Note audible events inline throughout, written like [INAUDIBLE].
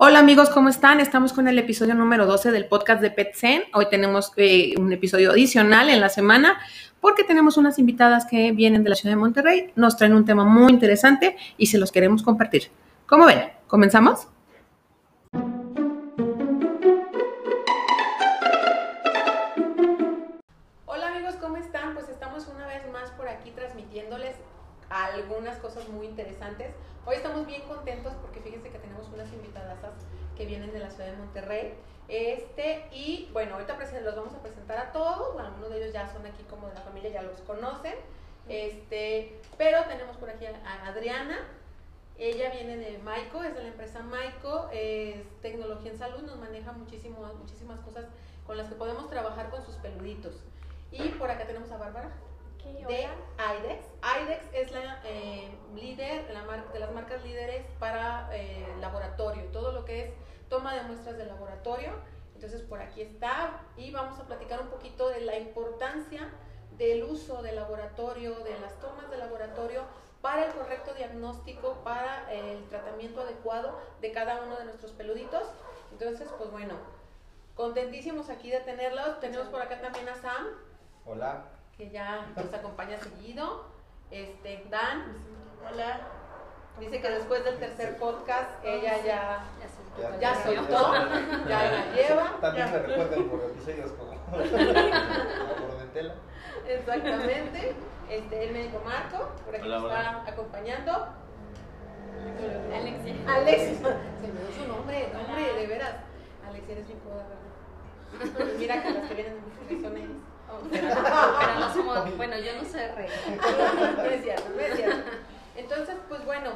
Hola amigos, ¿cómo están? Estamos con el episodio número 12 del podcast de PetZen. Hoy tenemos eh, un episodio adicional en la semana porque tenemos unas invitadas que vienen de la ciudad de Monterrey, nos traen un tema muy interesante y se los queremos compartir. ¿Cómo ven? ¿Comenzamos? Hola amigos, ¿cómo están? Pues estamos una vez más por aquí transmitiéndoles algunas cosas muy interesantes. Hoy estamos bien contentos porque fíjense que tenemos unas invitadas que vienen de la ciudad de Monterrey. Este, y bueno, ahorita los vamos a presentar a todos. Bueno, algunos de ellos ya son aquí como de la familia, ya los conocen. Este, pero tenemos por aquí a Adriana. Ella viene de Maico, es de la empresa Maico, es tecnología en salud, nos maneja muchísimo, muchísimas cosas con las que podemos trabajar con sus peluditos. Y por acá tenemos a Bárbara de IDEX. IDEX es la eh, líder la de las marcas líderes para eh, laboratorio, todo lo que es toma de muestras de laboratorio. Entonces por aquí está y vamos a platicar un poquito de la importancia del uso de laboratorio, de las tomas de laboratorio para el correcto diagnóstico, para el tratamiento adecuado de cada uno de nuestros peluditos. Entonces, pues bueno, contentísimos aquí de tenerlos. Tenemos por acá también a Sam. Hola que ya nos acompaña seguido. Este, Dan, hola. Dice que después del tercer podcast ella ya, ya, ya soltó, ya [LAUGHS] la lleva. También me recuerdan por episodios como. [LAUGHS] Exactamente. Este, el médico Marco, por aquí nos está acompañando. Alexia. Alexia. [LAUGHS] Se me dio su nombre, nombre, de veras. Alexia, eres mi coda, ¿verdad? Mira que las que vienen de son ellos. Pero, no somos, [LAUGHS] bueno, yo no sé rey. no [LAUGHS] es cierto, no es cierto. Entonces, pues bueno,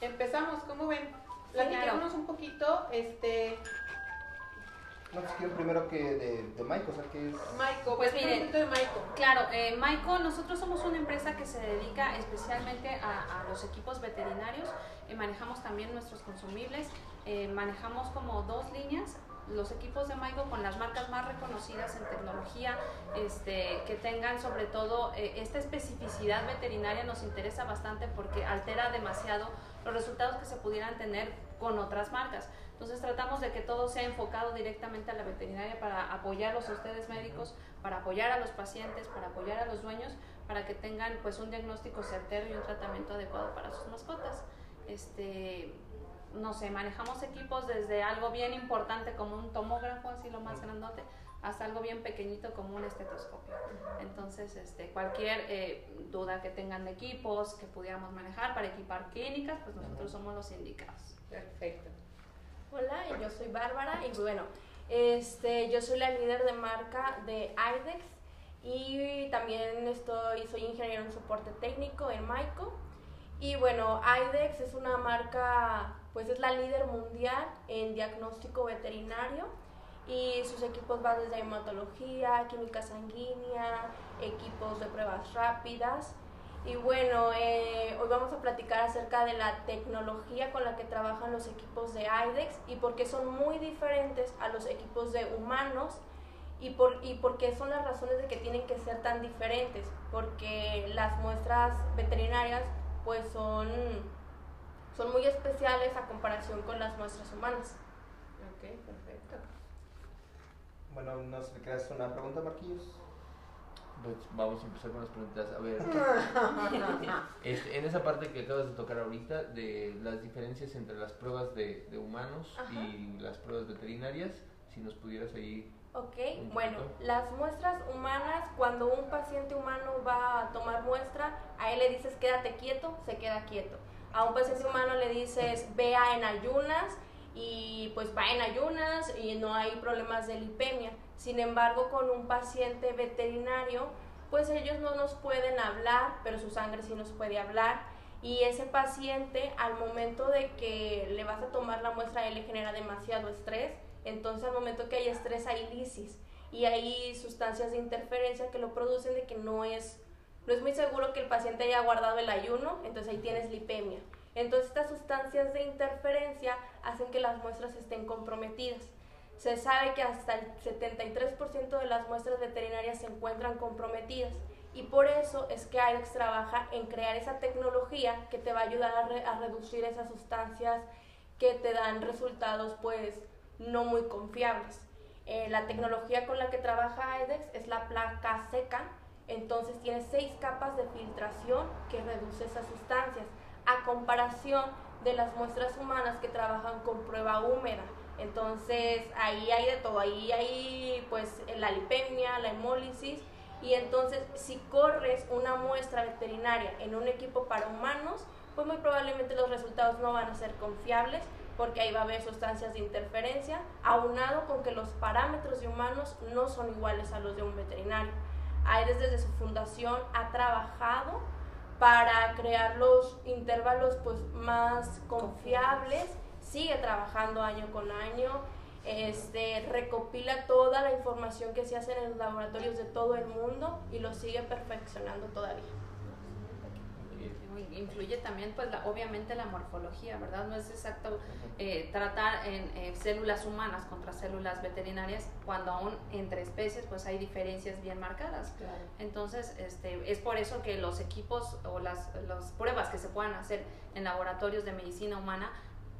empezamos, ¿cómo ven? Platicémonos un poquito, este... No, pues quiero primero que de, de Maiko, o sea, que es... Maiko, pues miren, de Maiko. Claro, eh, Maiko, nosotros somos una empresa que se dedica especialmente a, a los equipos veterinarios, eh, manejamos también nuestros consumibles, eh, manejamos como dos líneas, los equipos de Maigo con las marcas más reconocidas en tecnología, este, que tengan sobre todo eh, esta especificidad veterinaria nos interesa bastante porque altera demasiado los resultados que se pudieran tener con otras marcas. Entonces tratamos de que todo sea enfocado directamente a la veterinaria para apoyarlos a ustedes médicos, para apoyar a los pacientes, para apoyar a los dueños, para que tengan pues un diagnóstico certero y un tratamiento adecuado para sus mascotas. Este, no sé, manejamos equipos desde algo bien importante como un tomógrafo, así lo más grandote, hasta algo bien pequeñito como un estetoscopio. Entonces, este, cualquier eh, duda que tengan de equipos que pudiéramos manejar para equipar clínicas, pues nosotros somos los indicados. Perfecto. Hola, yo soy Bárbara y bueno, este, yo soy la líder de marca de IDEX y también estoy, soy ingeniero en soporte técnico en Maico. Y bueno, IDEX es una marca pues es la líder mundial en diagnóstico veterinario y sus equipos van desde hematología, química sanguínea, equipos de pruebas rápidas. Y bueno, eh, hoy vamos a platicar acerca de la tecnología con la que trabajan los equipos de IDEX y por qué son muy diferentes a los equipos de humanos y por, y por qué son las razones de que tienen que ser tan diferentes, porque las muestras veterinarias pues son son muy especiales a comparación con las muestras humanas. Ok, perfecto. Bueno, ¿nos creas una pregunta, Marquillos? Pues vamos a empezar con las preguntas. A ver, [LAUGHS] este, en esa parte que acabas de tocar ahorita, de las diferencias entre las pruebas de, de humanos y las pruebas veterinarias, si nos pudieras ahí Ok, bueno, las muestras humanas, cuando un paciente humano va a tomar muestra, a él le dices quédate quieto, se queda quieto a un paciente humano le dices vea en ayunas y pues va en ayunas y no hay problemas de lipemia. Sin embargo, con un paciente veterinario, pues ellos no nos pueden hablar, pero su sangre sí nos puede hablar. Y ese paciente, al momento de que le vas a tomar la muestra, él le genera demasiado estrés. Entonces, al momento que hay estrés, hay lisis. Y hay sustancias de interferencia que lo producen de que no es no es muy seguro que el paciente haya guardado el ayuno, entonces ahí tienes lipemia. Entonces estas sustancias de interferencia hacen que las muestras estén comprometidas. Se sabe que hasta el 73% de las muestras veterinarias se encuentran comprometidas y por eso es que IDEX trabaja en crear esa tecnología que te va a ayudar a, reducir esas sustancias que te dan resultados pues no muy confiables. Eh, la tecnología con la que trabaja IDEX es la placa seca, entonces tiene seis capas de filtración que reduce esas sustancias, a comparación de las muestras humanas que trabajan con prueba húmeda. Entonces ahí hay de todo, ahí hay pues la lipemia, la hemólisis y entonces si corres una muestra veterinaria en un equipo para humanos, pues muy probablemente los resultados no van a ser confiables porque ahí va a haber sustancias de interferencia, aunado con que los parámetros de humanos no son iguales a los de un veterinario. AEDES desde su fundación ha trabajado para crear los intervalos pues, más confiables, sigue trabajando año con año, este, recopila toda la información que se hace en los laboratorios de todo el mundo y lo sigue perfeccionando todavía influye también, pues, obviamente la morfología, ¿verdad? No es exacto eh, tratar en eh, células humanas contra células veterinarias cuando aún entre especies, pues, hay diferencias bien marcadas. Entonces, este, es por eso que los equipos o las, las pruebas que se puedan hacer en laboratorios de medicina humana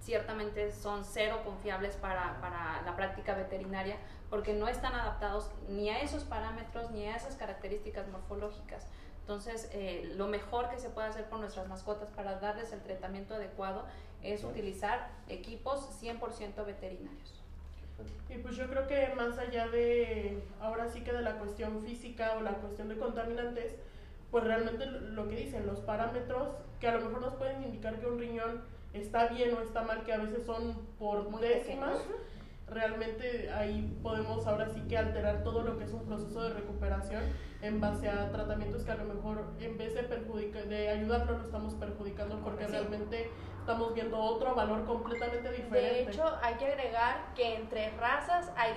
ciertamente son cero confiables para, para, la práctica veterinaria porque no están adaptados ni a esos parámetros ni a esas características morfológicas. Entonces, eh, lo mejor que se puede hacer por nuestras mascotas para darles el tratamiento adecuado es utilizar equipos 100% veterinarios. Y pues yo creo que más allá de, ahora sí que de la cuestión física o la cuestión de contaminantes, pues realmente lo que dicen, los parámetros que a lo mejor nos pueden indicar que un riñón está bien o está mal, que a veces son por décimas realmente ahí podemos ahora sí que alterar todo lo que es un proceso de recuperación en base a tratamientos que a lo mejor en vez de, perjudicar, de ayudarlo lo estamos perjudicando porque realmente estamos viendo otro valor completamente diferente. De hecho, hay que agregar que entre razas hay,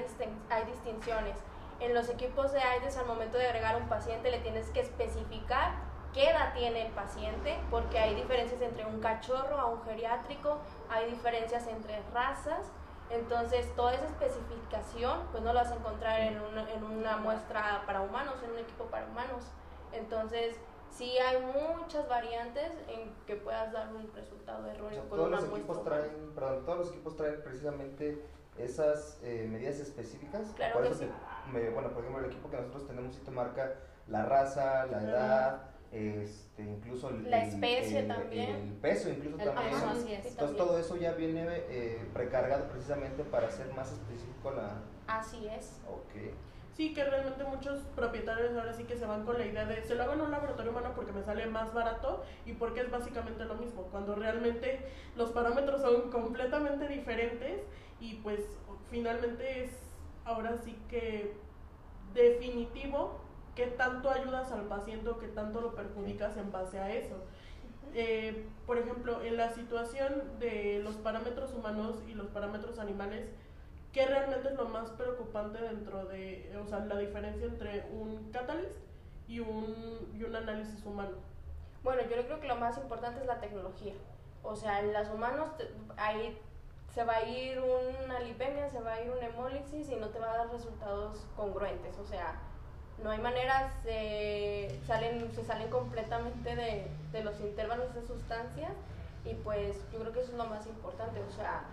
hay distinciones. En los equipos de AIDS al momento de agregar un paciente le tienes que especificar qué edad tiene el paciente, porque hay diferencias entre un cachorro a un geriátrico, hay diferencias entre razas, entonces, toda esa especificación, pues no la vas a encontrar en una, en una muestra para humanos, en un equipo para humanos. Entonces, sí hay muchas variantes en que puedas dar un resultado erróneo con todos una los equipos traen, perdón, todos los equipos traen precisamente esas eh, medidas específicas. Claro por eso bueno, por ejemplo, el equipo que nosotros tenemos sí te marca la raza, la edad, este, incluso el, la especie también. El peso incluso también. Entonces todo eso ya viene eh, precargado precisamente para ser más específico la... Así es. Ok. Sí, que realmente muchos propietarios ahora sí que se van con la idea de se lo hago en un laboratorio humano porque me sale más barato y porque es básicamente lo mismo, cuando realmente los parámetros son completamente diferentes y pues finalmente es ahora sí que definitivo qué tanto ayudas al paciente o qué tanto lo perjudicas en base a eso. Eh, por ejemplo, en la situación de los parámetros humanos y los parámetros animales, ¿qué realmente es lo más preocupante dentro de, o sea, la diferencia entre un catalyst y un, y un análisis humano? Bueno, yo creo que lo más importante es la tecnología. O sea, en los humanos ahí se va a ir una lipemia, se va a ir una hemólisis y no te va a dar resultados congruentes. O sea, no hay manera, se salen, se salen completamente de, de los intervalos de sustancias y pues yo creo que eso es lo más importante, o sea,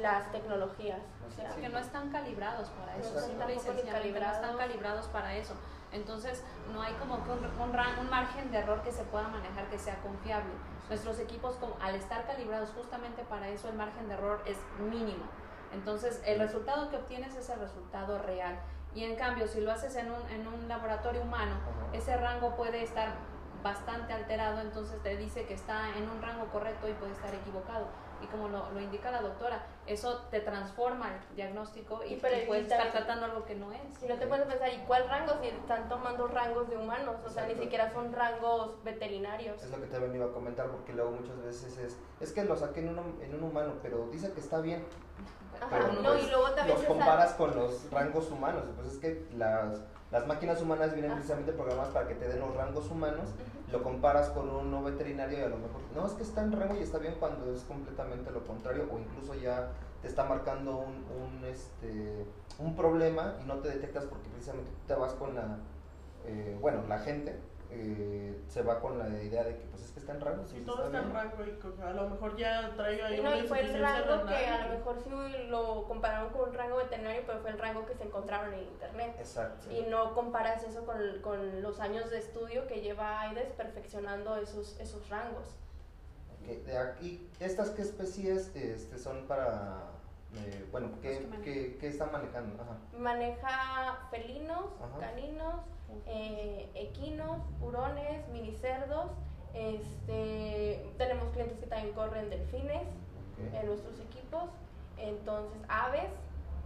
las tecnologías. O sea, que no están calibrados para eso, no, están calibrados para eso. Entonces, no hay como que un, un, margen de error que se pueda manejar que sea confiable. Nuestros equipos, al estar calibrados justamente para eso, el margen de error es mínimo. Entonces, el resultado que obtienes es el resultado real. Y en cambio, si lo haces en un, en un laboratorio humano, ese rango puede estar bastante alterado, entonces te dice que está en un rango correcto y puede estar equivocado. Y como lo, lo indica la doctora, eso te transforma el diagnóstico y, puedes estar tratando algo que no es. Y no te puedes pensar, ¿y cuál rango? Si están tomando rangos de humanos, o sea, ni siquiera son rangos veterinarios. Es lo que te venía a comentar, porque luego muchas veces es, es que lo saqué en un, en un humano, pero dice que está bien no, y luego también los comparas con los rangos humanos. Pues es que las, las máquinas humanas vienen precisamente programadas para que te den los rangos humanos. Lo comparas con un no veterinario y a lo mejor, no, es que está en rango y está bien cuando es completamente lo contrario o incluso ya te está marcando un, un, este, un problema y no te detectas porque precisamente te vas con la, eh, bueno, la gente eh, se va con la idea de que pues es que está en rango. Sí, todo está, en rango y a lo mejor ya trae ahí no, y fue el rango que a lo mejor sí lo compararon con un rango veterinario, pero fue el rango que se encontraron en internet. Exacto. Y no comparas eso con, con los años de estudio que lleva AIDES perfeccionando esos, esos rangos. Okay. De aquí, ¿estas qué especies este, son para eh, bueno, ¿qué, ¿qué, ¿qué, está manejando? Maneja felinos, caninos, eh, equinos, hurones, minicerdos. Este, tenemos clientes que también corren delfines en nuestros equipos. Entonces, aves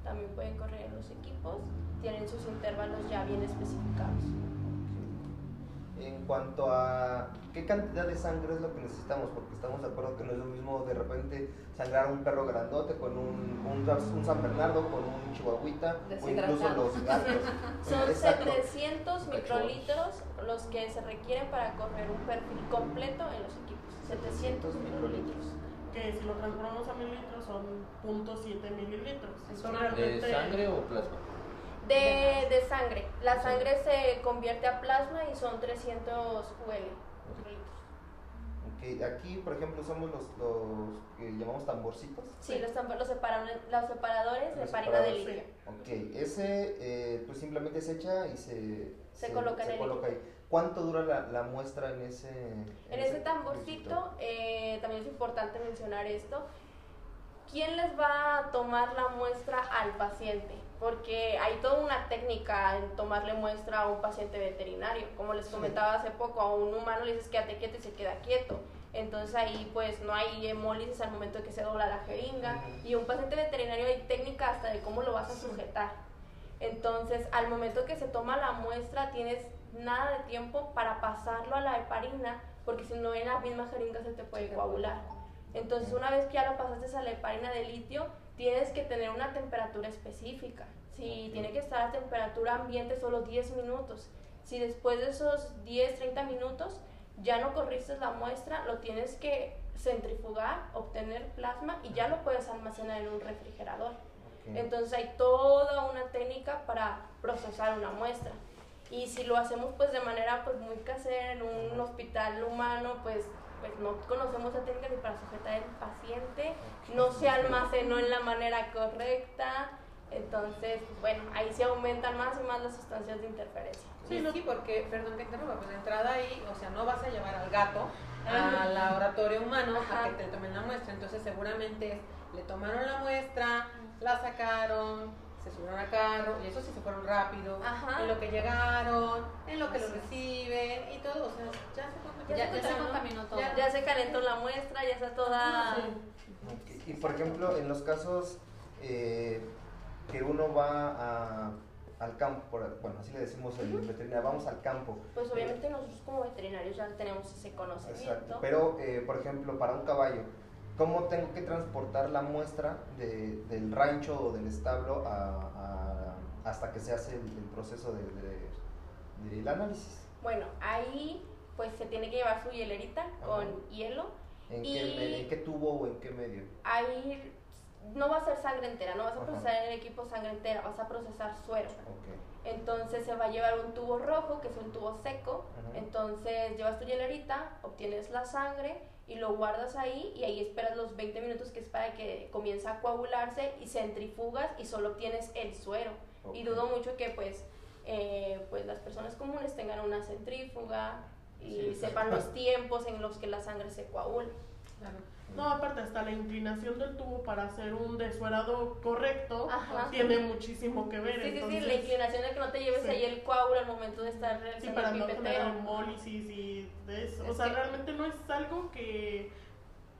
también pueden correr en los equipos. Tienen sus intervalos ya bien especificados en cuanto a qué cantidad de sangre es lo que necesitamos, porque estamos de acuerdo que no es lo mismo de repente sangrar a un perro grandote con un, un, San Bernardo, con un chihuahuita o incluso los gatos. [LAUGHS] Son 700 microlitros los que se requieren para correr un perfil completo en los equipos. 700 microlitros. Que si lo transformamos a mililitros son 0.7 mililitros. ¿De sangre o plasma? De, de sangre. La sangre se convierte a plasma y son 300 UL. Okay. Aquí, por ejemplo, somos los, los que llamamos tamborcitos. Sí, los, los, separadores de parina de litio. Ok, ese eh, pues simplemente se echa y se, se, coloca, en el ahí. ¿Cuánto dura la, la, muestra en ese En, ese, tamborcito, eh, también es importante mencionar esto. ¿Quién les va a tomar la muestra al paciente? Porque hay toda una técnica en tomarle muestra a un paciente veterinario. Como les comentaba hace poco, a un humano le dices quédate quieto y se queda quieto. Entonces ahí pues no hay hemólisis al momento de que se dobla la jeringa. Y un paciente veterinario hay técnica hasta de cómo lo vas a sujetar. Entonces al momento que se toma la muestra tienes nada de tiempo para pasarlo a la heparina, porque si no en la misma jeringa se te puede coagular. Entonces una vez que ya lo pasaste a la heparina de litio, tienes que tener una temperatura específica. Si tiene que estar a temperatura ambiente solo 10 minutos. Si después de esos 10, 30 minutos ya no corriste la muestra, lo tienes que centrifugar, obtener plasma y ya lo puedes almacenar en un refrigerador. Entonces hay toda una técnica para procesar una muestra. Y si lo hacemos pues de manera pues muy casera en un hospital humano, pues pues no conocemos la técnica ni para sujetar el paciente, no se almacenó en la manera correcta, entonces, bueno, ahí se aumentan más y más las sustancias de interferencia. Sí, sí, porque, perdón que interrumpa, pues de entrada ahí, o sea, no vas a llevar al gato al laboratorio humano a que te tomen la muestra, entonces seguramente le tomaron la muestra, la sacaron, se subieron al carro y eso sí se fueron rápido en lo que llegaron, en lo que lo reciben y todo, o sea, ya se, contaminó, todo. Ya, se calentó la muestra, ya está toda... Y por ejemplo, en los casos eh, que uno va a, al campo, bueno, así le decimos en veterinaria, vamos al campo. Pues obviamente nosotros como veterinarios ya tenemos ese conocimiento. Exacto, pero eh, por ejemplo, para un caballo, ¿Cómo tengo que transportar la muestra de, del rancho o del establo a, hasta que se hace el, proceso del de, de, análisis? Bueno, ahí pues se tiene que llevar su hielerita con hielo. ¿En, qué, ¿En qué tubo o en qué medio? Ahí no va a ser sangre entera, no vas a procesar en el equipo sangre entera, vas a procesar suero. Entonces se va a llevar un tubo rojo, que es un tubo seco. Entonces llevas tu hielerita, obtienes la sangre y lo guardas ahí y ahí esperas los 20 minutos que es para que comience a coagularse y centrifugas y solo obtienes el suero. Y dudo mucho que pues, eh, pues las personas comunes tengan una centrífuga y sepan los tiempos en los que la sangre se coagula. No, aparte hasta la inclinación del tubo para hacer un desuerado correcto tiene muchísimo que ver. Sí, sí, sí, la inclinación de que no te lleves ahí el coágulo al momento de estar realizando sí, para no tener hemólisis y de eso. o sea, realmente no es algo que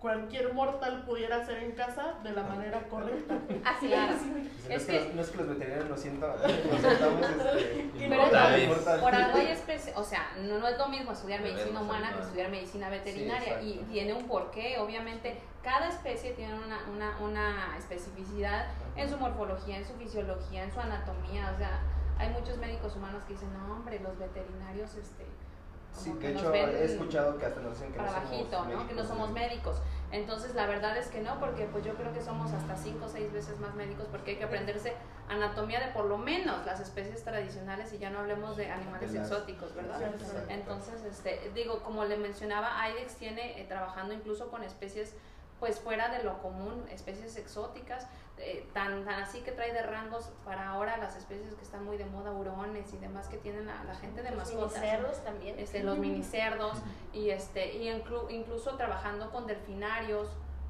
cualquier mortal pudiera hacer en casa de la manera correcta. Así es. es, que, no es que los veterinarios lo sientan, nos sentamos este, por algo hay o sea, no, no, es lo mismo estudiar medicina humana que estudiar medicina veterinaria y tiene un porqué, obviamente. Cada especie tiene una, una, una especificidad en su morfología, en su fisiología, en su anatomía, o sea, hay muchos médicos humanos que dicen, no hombre, los veterinarios, este, Sí, de hecho he escuchado que hasta nos dicen que no somos médicos, ¿no? Que no somos médicos. Entonces, la verdad es que no, porque pues yo creo que somos hasta cinco o seis veces más médicos porque hay que aprenderse anatomía de por lo menos las especies tradicionales y ya no hablemos de animales exóticos, ¿verdad? Entonces, este, digo, como le mencionaba, IDEX tiene eh, trabajando incluso con especies pues fuera de lo común, especies exóticas, eh, tan, tan así que trae de rangos para ahora las especies que están muy de moda, hurones y demás que tienen la, la gente de los mascotas. Minicerdos también. Este, los [LAUGHS] minicerdos y, este, y incluso trabajando con delfinarios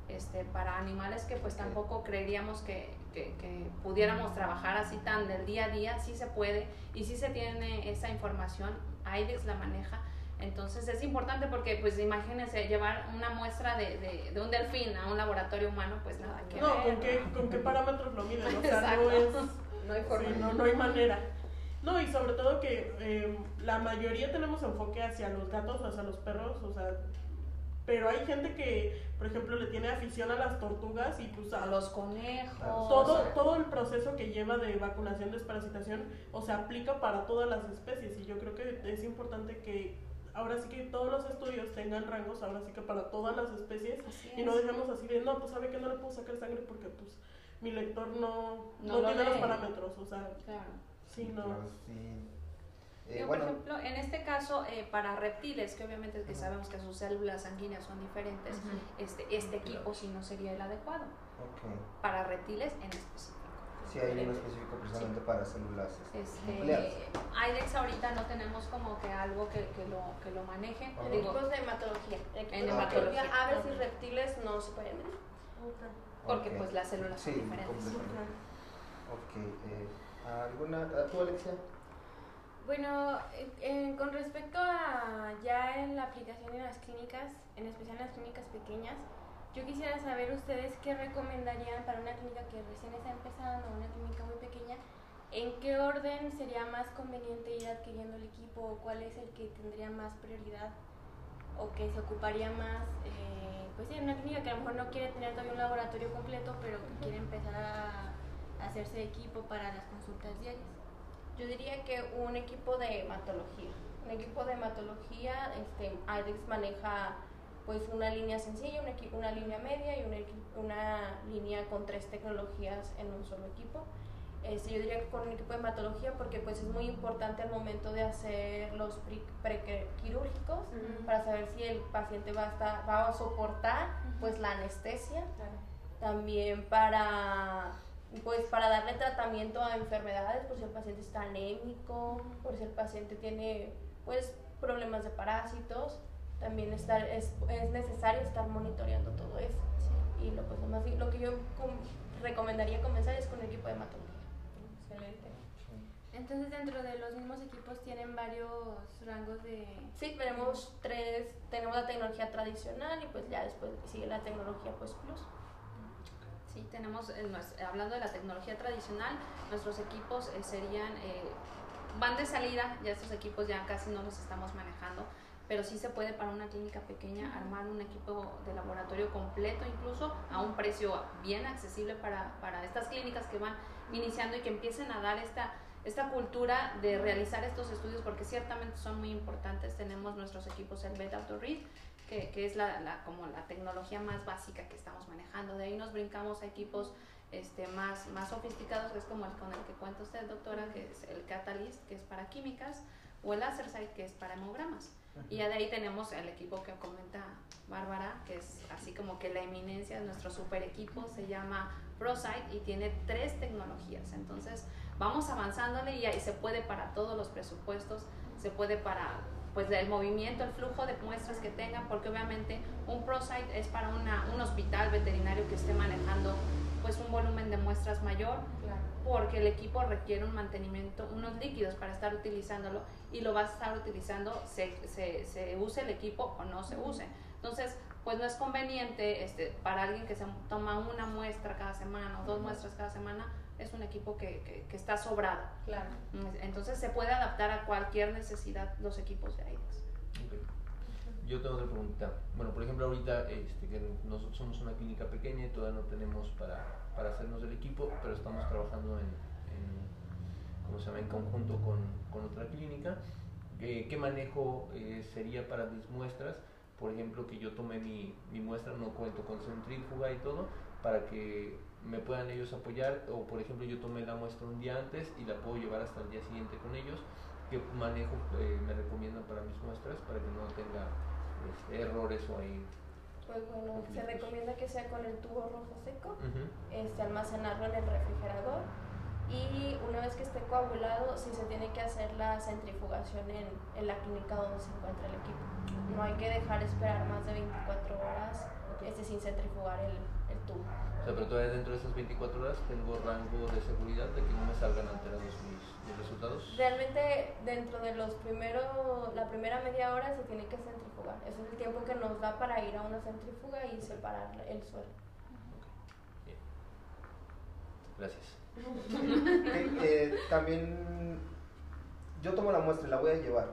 este, para animales que pues tampoco creeríamos que, que, que, pudiéramos trabajar así tan del día a día, sí se puede y sí se tiene esa información, AIDEX la maneja entonces es importante porque, pues imagínense, llevar una muestra de, de, de un delfín a un laboratorio humano, pues nada que No, ¿con qué, ¿con qué parámetros lo miden? O sea, no es... [LAUGHS] No hay forma. no, no hay manera. No, y sobre todo que eh, la mayoría tenemos enfoque hacia los gatos, hacia los perros, o sea, pero hay gente que, por ejemplo, le tiene afición a las tortugas y pues a, los conejos. Todo, todo el proceso que lleva de vacunación, desparasitación, o sea, aplica para todas las especies y yo creo que es importante que ahora sí que todos los estudios tengan rangos, ahora sí que para todas las especies, y no dejemos así de, no, pues sabe que no le puedo sacar sangre porque pues mi lector no, no, tiene los parámetros, o sea, claro. sí, no. Eh, por ejemplo, en este caso, eh, para reptiles, que obviamente que sabemos que sus células sanguíneas son diferentes, este, este equipo sí no sería el adecuado. Para reptiles en específico. Sí, hay uno específico precisamente para células este, IDEX ahorita no tenemos como que algo que, que, lo, que lo maneje. Digo, de hematología. En hematología, aves y reptiles no se pueden medir. Porque pues las células son diferentes. Ok. Eh, ¿Alguna? ¿Tú, Alexia? Bueno, eh, con respecto a ya en la aplicación en las clínicas, en especial en las clínicas pequeñas, yo quisiera saber ustedes qué recomendarían para una clínica que recién está empezando, una clínica muy pequeña, en qué orden sería más conveniente ir adquiriendo el equipo, o cuál es el que tendría más prioridad o que se ocuparía más, eh, pues sí, una clínica que a lo mejor no quiere tener todavía un laboratorio completo, pero que quiere empezar a, hacerse equipo para las consultas diarias. Yo diría que un equipo de hematología. Un equipo de hematología, este, IDEX maneja pues una línea sencilla, una, una línea media y una, una, línea con tres tecnologías en un solo equipo. Este, yo diría que con un equipo de hematología porque pues es muy importante al momento de hacer los prequirúrgicos para saber si el paciente va a, estar, va a soportar pues la anestesia. También para pues para darle tratamiento a enfermedades, por si el paciente está anémico, por si el paciente tiene pues problemas de parásitos también estar, es, es necesario estar monitoreando todo eso. Y lo, pues, más, lo que yo recomendaría comenzar es con el equipo de hematología. Excelente. Entonces dentro de los mismos equipos tienen varios rangos de... Sí, tenemos tres, tenemos la tecnología tradicional y pues ya después sigue la tecnología pues plus. Sí, tenemos, hablando de la tecnología tradicional, nuestros equipos eh, serían, eh, van de salida, ya estos equipos ya casi no los estamos manejando, pero sí se puede para una clínica pequeña armar un equipo de laboratorio completo incluso a un precio bien accesible para, para estas clínicas que van iniciando y que empiecen a dar esta, esta cultura de realizar estos estudios porque ciertamente son muy importantes. Tenemos nuestros equipos el Beta Read, que, que es la, la, como la tecnología más básica que estamos manejando. De ahí nos brincamos a equipos este, más, más sofisticados, que es como el con el que cuenta usted, doctora, que es el Catalyst, que es para químicas, o el Lasersight, que es para hemogramas. Y ya de ahí tenemos el equipo que comenta Bárbara, que es así como que la eminencia de nuestro super equipo, se llama ProSite y tiene tres tecnologías. Entonces vamos avanzándole y ahí se puede para todos los presupuestos, se puede para pues el movimiento, el flujo de muestras que tengan, porque obviamente un ProSite es para una, un hospital veterinario que esté manejando pues un volumen de muestras mayor, porque el equipo requiere un mantenimiento, unos líquidos para estar utilizándolo y lo vas a estar utilizando, se, se, se use el equipo o no se use. Entonces, pues no es conveniente este, para alguien que se toma una muestra cada semana o dos muestras cada semana, es un equipo que, que, está sobrado. Claro. Entonces se puede adaptar a cualquier necesidad los equipos de AIDES. Yo tengo otra pregunta. Bueno, por ejemplo, ahorita este, que nosotros somos una clínica pequeña y todavía no tenemos para, para hacernos el equipo, pero estamos trabajando en, en, se llama? en conjunto con, con otra clínica. Eh, ¿Qué manejo eh, sería para mis muestras? por ejemplo, que yo tome mi, mi muestra, no cuento con centrífuga y todo, para que me puedan ellos apoyar, o por ejemplo, yo tomé la muestra un día antes y la puedo llevar hasta el día siguiente con ellos, que manejo eh, me recomiendan para mis muestras, para que no tenga este, errores o ahí pues bueno, se recomienda que sea con el tubo rojo seco, este, almacenarlo en el refrigerador y una vez que esté coagulado, sí se tiene que hacer la centrifugación en, en la clínica donde se encuentra el equipo. No hay que dejar esperar más de 24 horas este, sin centrifugar el, tubo. O sea, pero todavía dentro de esas 24 horas tengo rango de seguridad de que no me salgan alterados mis, mis resultados. Realmente dentro de los primeros, la primera media hora se tiene que centrifugar. Ese es el tiempo que nos da para ir a una centrifuga y separar el suelo. Bien. Gracias. [LAUGHS] Eh, también yo tomo la muestra y la voy a llevar.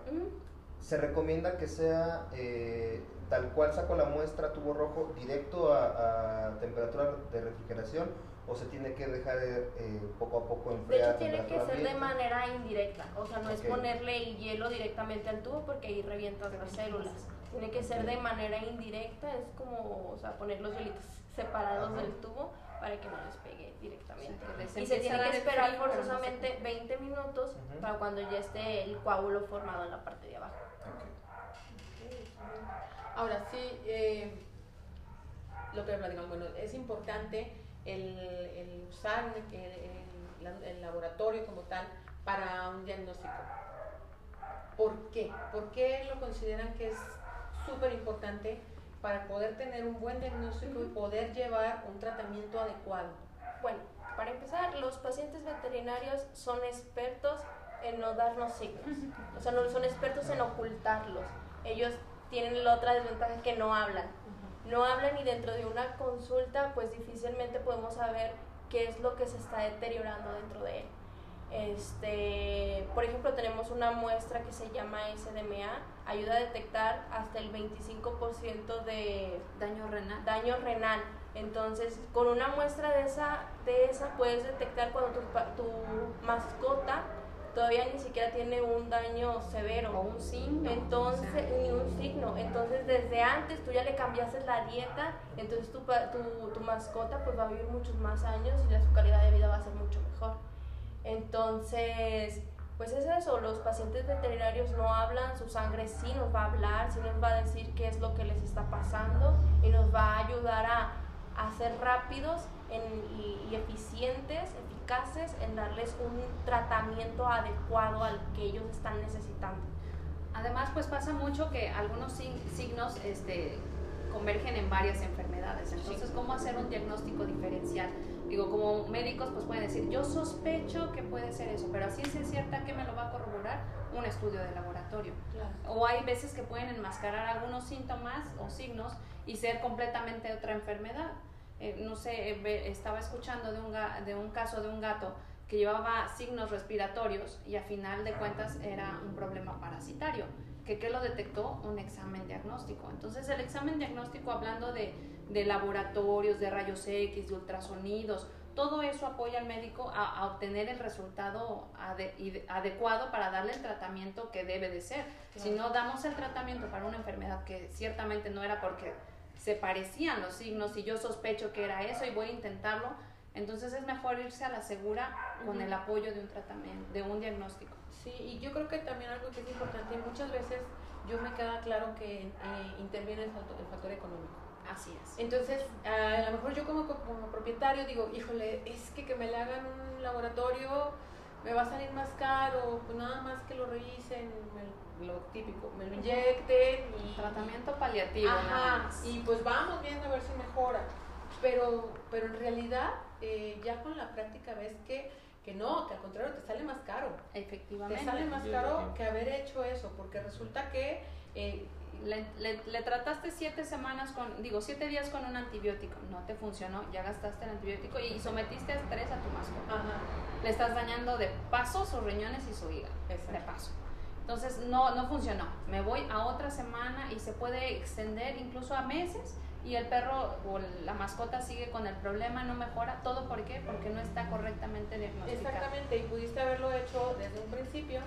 Se recomienda que sea eh, tal cual saco la muestra tubo rojo directo a, temperatura de refrigeración o se tiene que dejar eh, poco a poco enfriar. De hecho, tiene que ser de manera indirecta, o sea, no es ponerle el hielo directamente al tubo porque ahí revientas las células. Tiene que ser de manera indirecta, es como, o sea, poner los hielitos separados del tubo para que no les pegue directamente. y se tiene que esperar forzosamente 20 minutos para cuando ya esté el coágulo formado en la parte de abajo. Ahora sí, eh, lo que platicamos, bueno, es importante el, usar el, laboratorio como tal para un diagnóstico. ¿Por qué? ¿Por qué lo consideran que es súper importante para poder tener un buen diagnóstico y poder llevar un tratamiento adecuado? Bueno, para empezar, los pacientes veterinarios son expertos en no darnos signos, o sea, no son expertos en ocultarlos. Ellos tienen la otra desventaja que no hablan. No hablan y dentro de una consulta pues difícilmente podemos saber qué es lo que se está deteriorando dentro de él. Este, por ejemplo, tenemos una muestra que se llama SDMA, ayuda a detectar hasta el 25% de daño renal. daño renal. Entonces, con una muestra de esa, de esa puedes detectar cuando tu, tu mascota todavía ni siquiera tiene un daño severo. O un signo. Entonces, ni un signo. Entonces, desde antes tú ya le cambiaste la dieta, entonces tu, tu, tu mascota pues va a vivir muchos más años y ya su calidad de vida va a ser mucho mejor. Entonces, pues es eso, los pacientes veterinarios no hablan, su sangre sí nos va a hablar, sí nos va a decir qué es lo que les está pasando y nos va a ayudar a, a ser rápidos y, y eficientes, en darles un tratamiento adecuado al que ellos están necesitando. Además, pues pasa mucho que algunos signos este, convergen en varias enfermedades. Entonces, ¿cómo hacer un diagnóstico diferencial? Digo, como médicos, pues pueden decir, yo sospecho que puede ser eso, pero así es cierta que me lo va a corroborar un estudio de laboratorio. O hay veces que pueden enmascarar algunos síntomas o signos y ser completamente otra enfermedad. Eh, no sé, eh, estaba escuchando de un, de un caso de un gato que llevaba signos respiratorios y a final de cuentas era un problema parasitario. ¿Que, ¿Qué lo detectó? Un examen diagnóstico. Entonces el examen diagnóstico hablando de, de laboratorios, de rayos X, de ultrasonidos, todo eso apoya al médico a, obtener el resultado adecuado para darle el tratamiento que debe de ser. Si no damos el tratamiento para una enfermedad que ciertamente no era porque se parecían los signos y yo sospecho que era eso y voy a intentarlo, entonces es mejor irse a la segura con el apoyo de un tratamiento, de un diagnóstico. Sí, y yo creo que también algo que es importante, muchas veces yo me queda claro que eh, interviene el factor, económico. Así es. Entonces, a lo mejor yo como, como propietario digo, híjole, es que que me le hagan un laboratorio me va a salir más caro, pues nada más que lo revisen, lo típico, me lo inyecten y... Tratamiento paliativo. Ajá, y pues vamos viendo a ver si mejora. Pero, pero en realidad eh, ya con la práctica ves que, que no, que al contrario te sale más caro. Efectivamente. Te sale más caro que haber hecho eso, porque resulta que... Eh, le, le, trataste siete semanas con, digo, siete días con un antibiótico, no te funcionó, ya gastaste el antibiótico y, sometiste a estrés a tu mascota. Ajá. Le estás dañando de paso sus riñones y su hígado, de paso. Entonces no, no funcionó. Me voy a otra semana y se puede extender incluso a meses y el perro o la mascota sigue con el problema, no mejora. ¿Todo por qué? Porque no está correctamente diagnosticado. Exactamente, y pudiste haberlo hecho desde un principio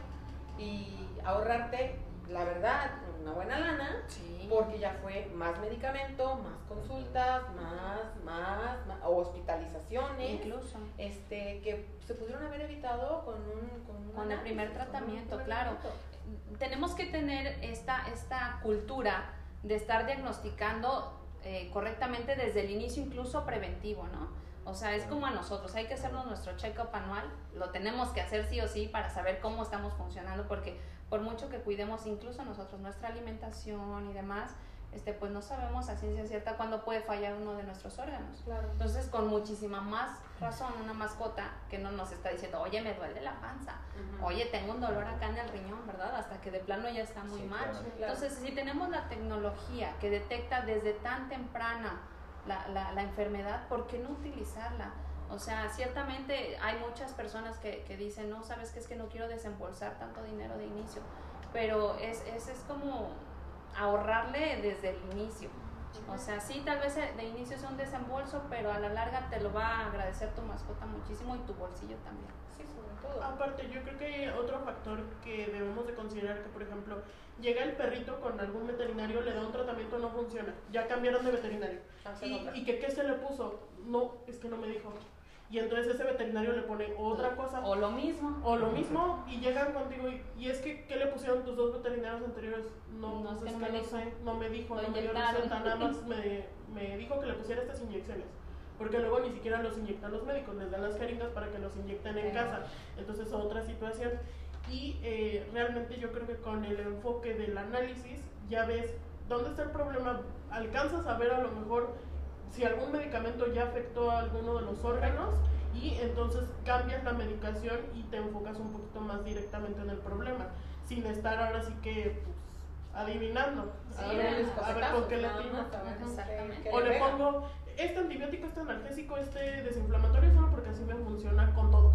y ahorrarte, la verdad, una buena lana, porque ya fue más medicamento, más consultas, más, más, más hospitalizaciones, incluso, este, que se pudieron haber evitado con un, con, el primer tratamiento, claro. Tenemos que tener esta, esta cultura de estar diagnosticando eh, correctamente desde el inicio, incluso preventivo, ¿no? O sea, es como a nosotros, hay que hacernos nuestro check-up anual, lo tenemos que hacer sí o sí para saber cómo estamos funcionando, porque por mucho que cuidemos incluso nosotros nuestra alimentación y demás, este, pues no sabemos a ciencia cierta cuándo puede fallar uno de nuestros órganos. Entonces, con muchísima más razón, una mascota que no nos está diciendo, oye, me duele la panza, oye, tengo un dolor acá en el riñón, ¿verdad? Hasta que de plano ya está muy mal. Entonces, si tenemos la tecnología que detecta desde tan temprana la, la, la, enfermedad, ¿por qué no utilizarla? O sea, ciertamente hay muchas personas que, que dicen, no, sabes que es que no quiero desembolsar tanto dinero de inicio, pero es, es, es como ahorrarle desde el inicio. O sea, sí, tal vez de inicio es un desembolso, pero a la larga te lo va a agradecer tu mascota muchísimo y tu bolsillo también. Sí, sobre todo. Aparte, yo creo que hay otro factor que debemos de considerar que, por ejemplo, llega el perrito con algún veterinario, le da un tratamiento, no funciona, ya cambiaron de veterinario. Y, y que qué se le puso, no, es que no me dijo y entonces ese veterinario le pone otra cosa. O lo mismo. O lo mismo y llegan contigo y, es que, ¿qué le pusieron tus dos veterinarios anteriores? No, no, pues es que no, me sé, no me dijo, no me dio receta, nada más me, me dijo que le pusiera estas inyecciones. Porque luego ni siquiera los inyectan los médicos, les dan las jeringas para que los inyecten en casa. Entonces, otra situación. Y eh, realmente yo creo que con el enfoque del análisis ya ves dónde está el problema, alcanzas a ver a lo mejor si algún medicamento ya afectó a alguno de los órganos y entonces cambias la medicación y te enfocas un poquito más directamente en el problema, sin estar ahora sí que pues, adivinando. a, ver, con qué le O le pongo este antibiótico, este analgésico, este desinflamatorio, solo porque así me funciona con todos.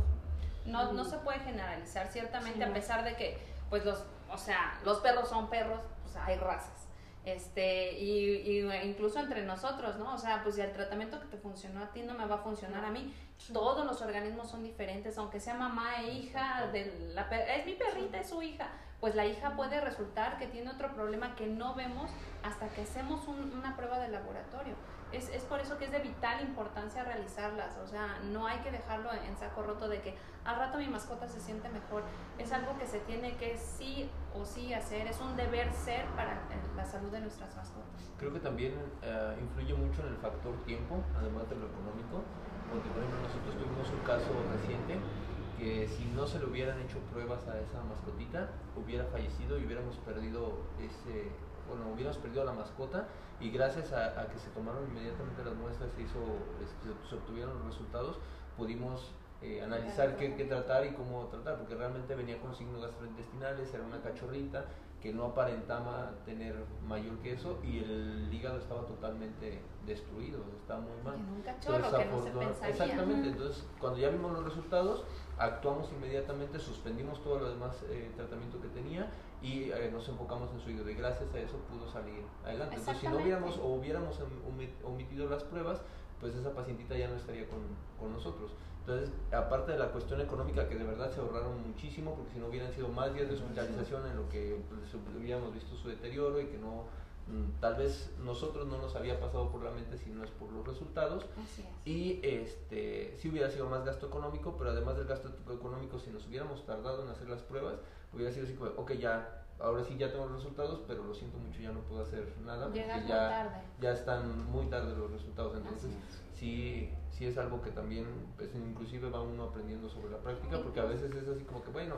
No, no se puede generalizar, ciertamente, a pesar de que, pues los, o sea, los perros son perros, pues hay razas este, y, incluso entre nosotros, ¿no? O sea, pues si el tratamiento que te funcionó a ti no me va a funcionar a mí. Todos los organismos son diferentes, aunque sea mamá e hija, de la, es mi perrita, es su hija. Pues la hija puede resultar que tiene otro problema que no vemos hasta que hacemos una prueba de laboratorio es, es, por eso que es de vital importancia realizarlas, o sea, no hay que dejarlo en saco roto de que al rato mi mascota se siente mejor, es algo que se tiene que sí o sí hacer, es un deber ser para eh, la salud de nuestras mascotas. Creo que también eh, influye mucho en el factor tiempo, además de lo económico, porque por ejemplo nosotros tuvimos un caso reciente que si no se le hubieran hecho pruebas a esa mascotita, hubiera fallecido y hubiéramos perdido ese, bueno, hubiéramos perdido a la mascota y gracias a, que se tomaron inmediatamente las muestras se, hizo, se, obtuvieron los resultados, pudimos eh, analizar qué, qué, tratar y cómo tratar, porque realmente venía con signos gastrointestinales, era una cachorrita que no aparentaba tener mayor que eso y el hígado estaba totalmente destruido, estaba muy mal. un cachorro que no se pensaría. Exactamente, entonces cuando ya vimos los resultados, actuamos inmediatamente, suspendimos todo lo demás eh, tratamiento que tenía y eh, nos enfocamos en su hígado y gracias a eso pudo salir adelante. Entonces si no hubiéramos o hubiéramos omitido las pruebas, pues esa pacientita ya no estaría con, con nosotros. Entonces, aparte de la cuestión económica, que de verdad se ahorraron muchísimo, porque si no hubieran sido más días de hospitalización en lo que pues, hubiéramos visto su deterioro y que no, mm, tal vez nosotros no nos había pasado por la mente si no es por los resultados. Y este, sí hubiera sido más gasto económico, pero además del gasto económico, si nos hubiéramos tardado en hacer las pruebas, hubiera sido así como, ok, ya, ahora sí ya tengo los resultados, pero lo siento mucho, ya no puedo hacer nada, porque ya, ya están muy tarde los resultados. Entonces, sí sí es algo que también, pues inclusive va uno aprendiendo sobre la práctica, porque a veces es así como que, bueno,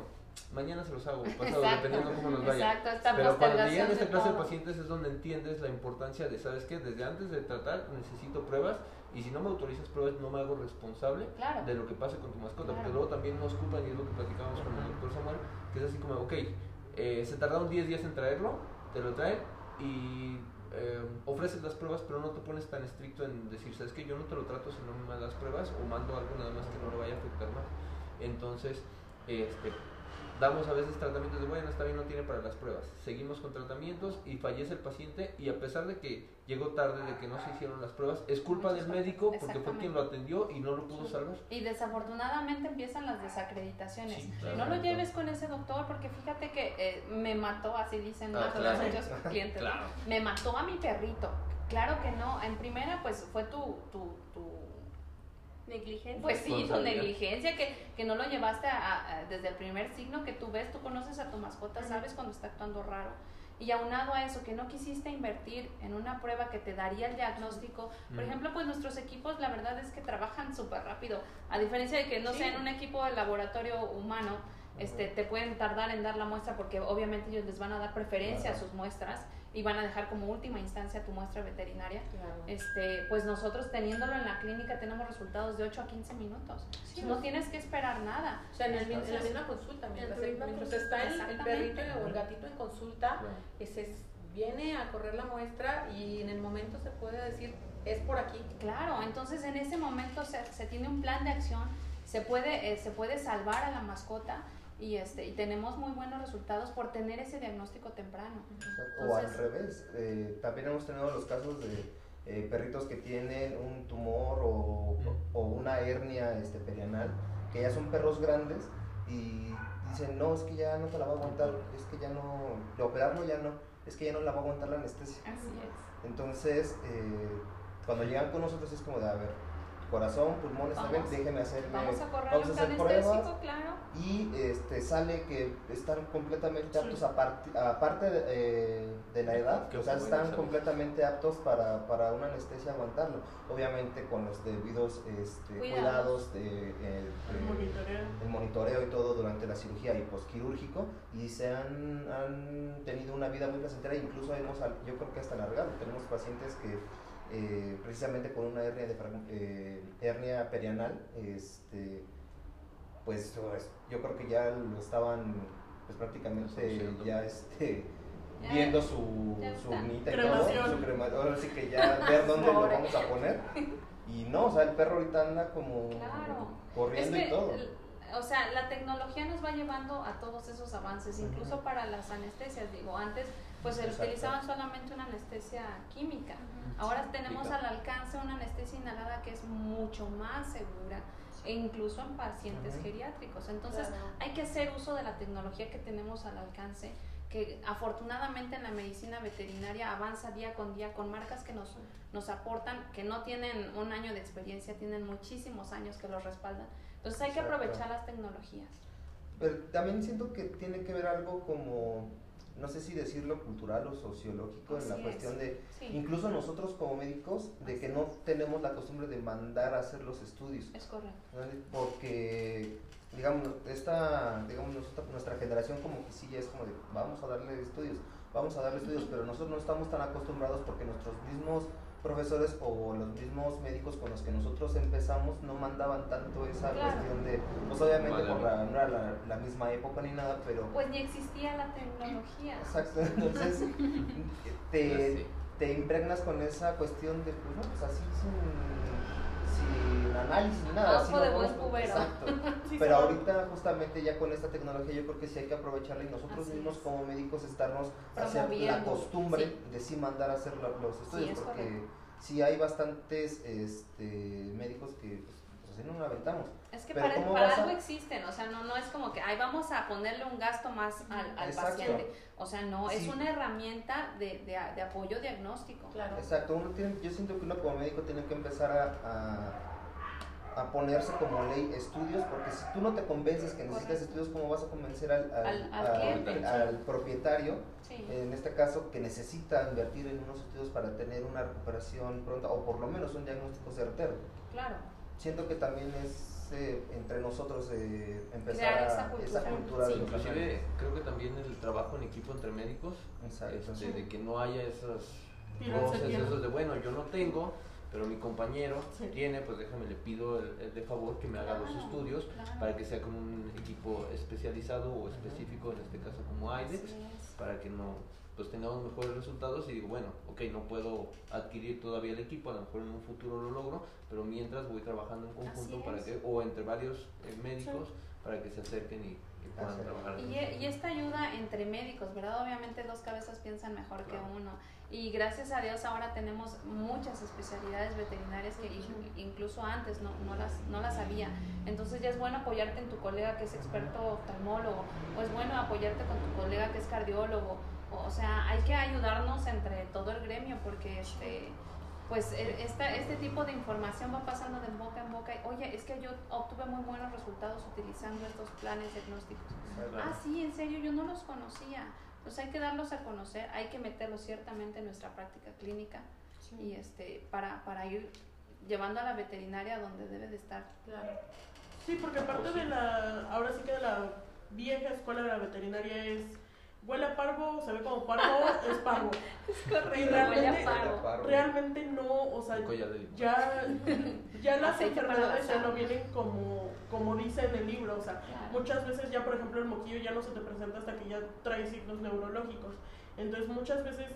mañana se los hago, pasado, dependiendo cómo nos vaya. Exacto, Pero cuando llegan a esta clase de pacientes es donde entiendes la importancia de, ¿sabes qué? Desde antes de tratar necesito pruebas y si no me autorizas pruebas no me hago responsable de lo que pase con tu mascota, porque luego también nos culpan y es lo que platicamos con el doctor Samuel, que es así como, ok, eh, se tardaron 10 días en traerlo, te lo traen y eh, ofreces las pruebas, pero no te pones tan estricto en decir, sabes que yo no te lo trato si no me das pruebas o mando algo nada más que no le vaya a afectar más. Entonces, este, damos a veces tratamientos de, bueno, está bien, no tiene para las pruebas. Seguimos con tratamientos y fallece el paciente y a pesar de que llegó tarde, de que no se hicieron las pruebas, es culpa del médico porque fue quien lo atendió y no lo pudo salvar. Y desafortunadamente empiezan las desacreditaciones. no lo lleves con ese doctor porque fíjate que eh, me mató, así dicen ah, muchos clientes, [LAUGHS] me mató a mi perrito. Claro que no, en primera pues fue tu, tu, tu Negligencia. Pues sí, tu negligencia, que, que no lo llevaste a, desde el primer signo que tú ves, tú conoces a tu mascota, sabes cuando está actuando raro. Y aunado a eso, que no quisiste invertir en una prueba que te daría el diagnóstico. Por ejemplo, pues nuestros equipos, la verdad es que trabajan súper rápido. A diferencia de que no sea en un equipo de laboratorio humano, este, te pueden tardar en dar la muestra porque obviamente ellos les van a dar preferencia a sus muestras y van a dejar como última instancia tu muestra veterinaria, este, pues nosotros teniéndolo en la clínica tenemos resultados de 8 a 15 minutos. no tienes que esperar nada. O sea, en, el, en la misma consulta, mientras, está el, perrito o el gatito en consulta, ese viene a correr la muestra y en el momento se puede decir, es por aquí. Claro, entonces en ese momento se, se tiene un plan de acción, se puede, eh, se puede salvar a la mascota y este y tenemos muy buenos resultados por tener ese diagnóstico temprano. o al revés, eh, también hemos tenido los casos de eh, perritos que tienen un tumor o, o, una hernia este, perianal, que ya son perros grandes y dicen, no, es que ya no te la va a aguantar, es que ya no, de operarlo ya no, es que ya no la va a aguantar la anestesia. Así es. Entonces, eh, cuando llegan con nosotros es como de, a ver, corazón, pulmones, también, déjeme hacerme, vamos a, correr vamos a hacer pruebas claro. y este, sale que están completamente aptos aparte de, eh, de, la edad, o sea, están completamente aptos para, para una anestesia aguantarlo, obviamente con los debidos este, cuidados, de, eh, el, monitoreo. el, monitoreo. y todo durante la cirugía y posquirúrgico y se han, han tenido una vida muy placentera, incluso hemos, yo creo que hasta largado, tenemos pacientes que eh, precisamente con una hernia, de, eh, hernia perianal, este, pues, pues yo creo que ya lo estaban pues prácticamente ya este viendo su, su y todo, su cremación, ahora sí que ya ver dónde lo vamos a poner. Y no, o sea, el perro ahorita anda como corriendo y todo. O sea, la tecnología nos va llevando a todos esos avances, incluso para las anestesias. Digo, antes pues se utilizaban solamente una anestesia química. Ahora tenemos al alcance una anestesia inhalada que es mucho más segura e incluso en pacientes geriátricos. Entonces hay que hacer uso de la tecnología que tenemos al alcance que afortunadamente en la medicina veterinaria avanza día con día con marcas que nos, nos aportan, que no tienen un año de experiencia, tienen muchísimos años que los respaldan. Entonces hay que aprovechar las tecnologías. Pero también siento que tiene que ver algo como no sé si decirlo cultural o sociológico en la cuestión de, incluso nosotros como médicos, de que no tenemos la costumbre de mandar a hacer los estudios. Es correcto. Porque, digamos, esta, digamos nuestra generación como que sí es como de, vamos a darle estudios, vamos a darle estudios, pero nosotros no estamos tan acostumbrados porque nuestros mismos profesores o los mismos médicos con los que nosotros empezamos no mandaban tanto esa cuestión de, pues obviamente por la, no era la, misma época ni nada, pero... Pues ni existía la tecnología. Exacto, entonces [LAUGHS] te, te impregnas con esa cuestión de, pues no, pues así sin, sin análisis ni nada. Así de buen cubero. Exacto. [LAUGHS] pero ahorita justamente ya con esta tecnología yo creo que sí hay que aprovecharla y nosotros mismos como médicos estarnos hacer la costumbre de sí mandar a hacer los estudios porque sí hay bastantes este, médicos que pues, así no lo aventamos. Es que para, para algo existen, o sea, no, no es como que, ay, vamos a ponerle un gasto más al, al paciente. O sea, no, es una herramienta de, de, de, apoyo diagnóstico. Claro. Exacto, uno tiene, yo siento que uno como médico tiene que empezar a a ponerse como ley estudios, porque si tú no te convences que necesitas estudios, ¿cómo vas a convencer al, al, propietario, en este caso, que necesita invertir en unos estudios para tener una recuperación pronta o por lo menos un diagnóstico certero? Claro. Siento que también es eh, entre nosotros eh, empezar esa cultura, inclusive creo que también el trabajo en equipo entre médicos este, de que no haya esas voces esos de bueno yo no tengo pero mi compañero tiene, pues déjame, le pido el, de favor que me haga los estudios para que sea como un equipo especializado o específico, en este caso como AIDEX, para que no, pues tengamos mejores resultados y digo, bueno, ok, no puedo adquirir todavía el equipo, a lo mejor en un futuro lo logro, pero mientras voy trabajando en conjunto para que, o entre varios eh, médicos para que se acerquen y, puedan trabajar. Y, y, esta ayuda entre médicos, ¿verdad? Obviamente dos cabezas piensan mejor que uno. Y gracias a Dios ahora tenemos muchas especialidades veterinarias que incluso antes no, no, las, no las había. Entonces ya es bueno apoyarte en tu colega que es experto oftalmólogo, o es bueno apoyarte con tu colega que es cardiólogo, o sea, hay que ayudarnos entre todo el gremio porque este pues e, esta, este tipo de información va pasando de boca en boca. Oye, es que yo obtuve muy buenos resultados utilizando estos planes diagnósticos. Ah, sí, en serio, yo no los conocía. Entonces hay que darlos a conocer, hay que meterlos ciertamente en nuestra práctica clínica y este para, para ir llevando a la veterinaria donde debe de estar. Claro. Sí, porque aparte de la, ahora sí que de la vieja escuela de la veterinaria es huele a parvo, se ve como parvo, [LAUGHS] es parvo. Es correcto, realmente, Realmente no, o sea, ya, [LAUGHS] ya las enfermedades ya no vienen como, como dice en el libro, o sea, muchas veces ya, por ejemplo, el moquillo ya no se te presenta hasta que ya trae signos neurológicos. Entonces, muchas veces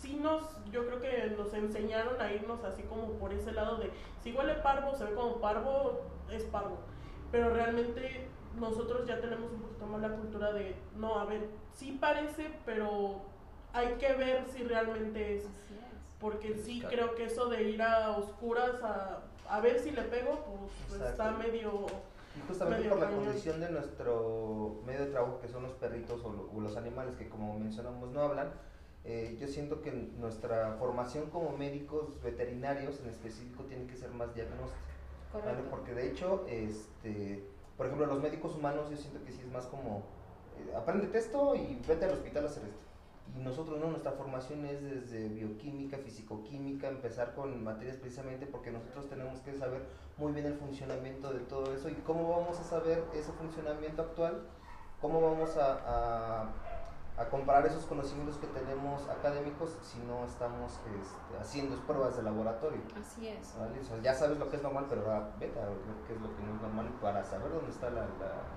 sí nos, yo creo que nos enseñaron a irnos así como por ese lado de, si huele parvo, se ve como parvo, es parvo. Pero realmente nosotros ya tenemos un poquito más la cultura de, no, a ver, sí parece, pero hay que ver si realmente es. Porque sí creo que eso de ir a oscuras a, a ver si le pego, pues, pues está medio... Y justamente por la condición de nuestro medio de trabajo, que son los perritos o, los animales que como mencionamos no hablan, eh, yo siento que nuestra formación como médicos veterinarios en específico tiene que ser más diagnóstica. ¿vale? Porque de hecho, este, por ejemplo, los médicos humanos yo siento que sí es más como aprende esto y vete al hospital a hacer esto. Y nosotros no, nuestra formación es desde bioquímica, fisicoquímica, empezar con materias precisamente porque nosotros tenemos que saber muy bien el funcionamiento de todo eso y cómo vamos a saber ese funcionamiento actual, cómo vamos a comparar esos conocimientos que tenemos académicos si no estamos este, haciendo pruebas de laboratorio. Así es. ya sabes lo que es normal, pero ahora vete a ver qué es lo que no es normal para saber dónde está la,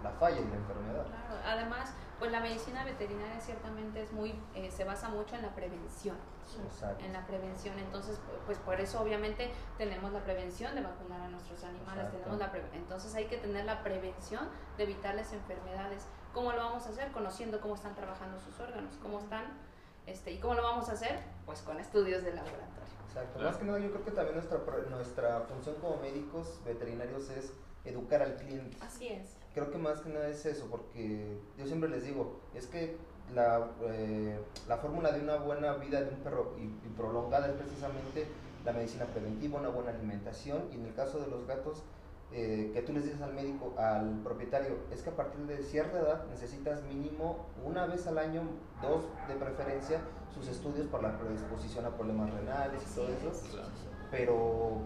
la, falla y la enfermedad. Claro, además, pues la medicina veterinaria ciertamente es muy, eh, se basa mucho en la prevención. Exacto. En la prevención, entonces, pues por eso obviamente tenemos la prevención de vacunar a nuestros animales, tenemos la entonces hay que tener la prevención de evitarles enfermedades ¿Cómo lo vamos a hacer? Conociendo cómo están trabajando sus órganos, cómo están, este, y cómo lo vamos a hacer, pues con estudios de laboratorio. Exacto. Más que nada, yo creo que también nuestra, nuestra función como médicos veterinarios es educar al cliente. Así es. Creo que más que nada es eso, porque yo siempre les digo, es que la, eh, la fórmula de una buena vida de un perro y, y, prolongada es precisamente la medicina preventiva, una buena alimentación y en el caso de los gatos eh, que tú les dices al médico, al propietario, es que a partir de cierta edad necesitas mínimo una vez al año, dos de preferencia, sus estudios por la predisposición a problemas renales y todo eso. Pero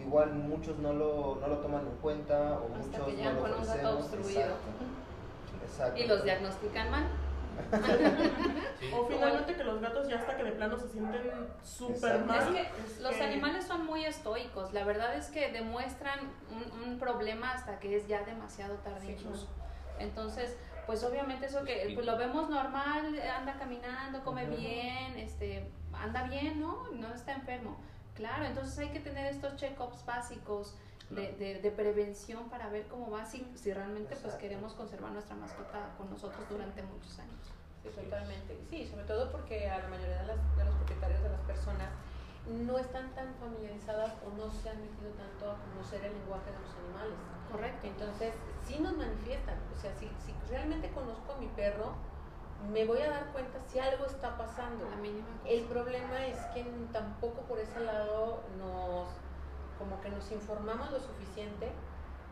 igual muchos no lo, no lo toman en cuenta o muchos que no lo con un gato obstruido. Exacto. Y los diagnostican mal. O finalmente que los gatos ya hasta que de plano se sienten súper mal. Es que los animales son muy estoicos. La verdad es que demuestran un, problema hasta que es ya demasiado tarde incluso. Entonces, pues obviamente eso que pues lo vemos normal, anda caminando, come bien, este, anda bien, ¿no? No está enfermo. Claro, entonces hay que tener estos check-ups básicos de, de, prevención para ver cómo va, si, si realmente pues queremos conservar nuestra mascota con nosotros durante muchos años. Sí, totalmente. Sí, sobre todo porque a la mayoría de, las, de los propietarios de las personas no están tan familiarizadas o no se han metido tanto a conocer el lenguaje de los animales. Correcto. Entonces, sí nos manifiestan. O sea, si, si realmente conozco a mi perro, me voy a dar cuenta si algo está pasando. La mínima El problema es que tampoco por ese lado nos como que nos informamos lo suficiente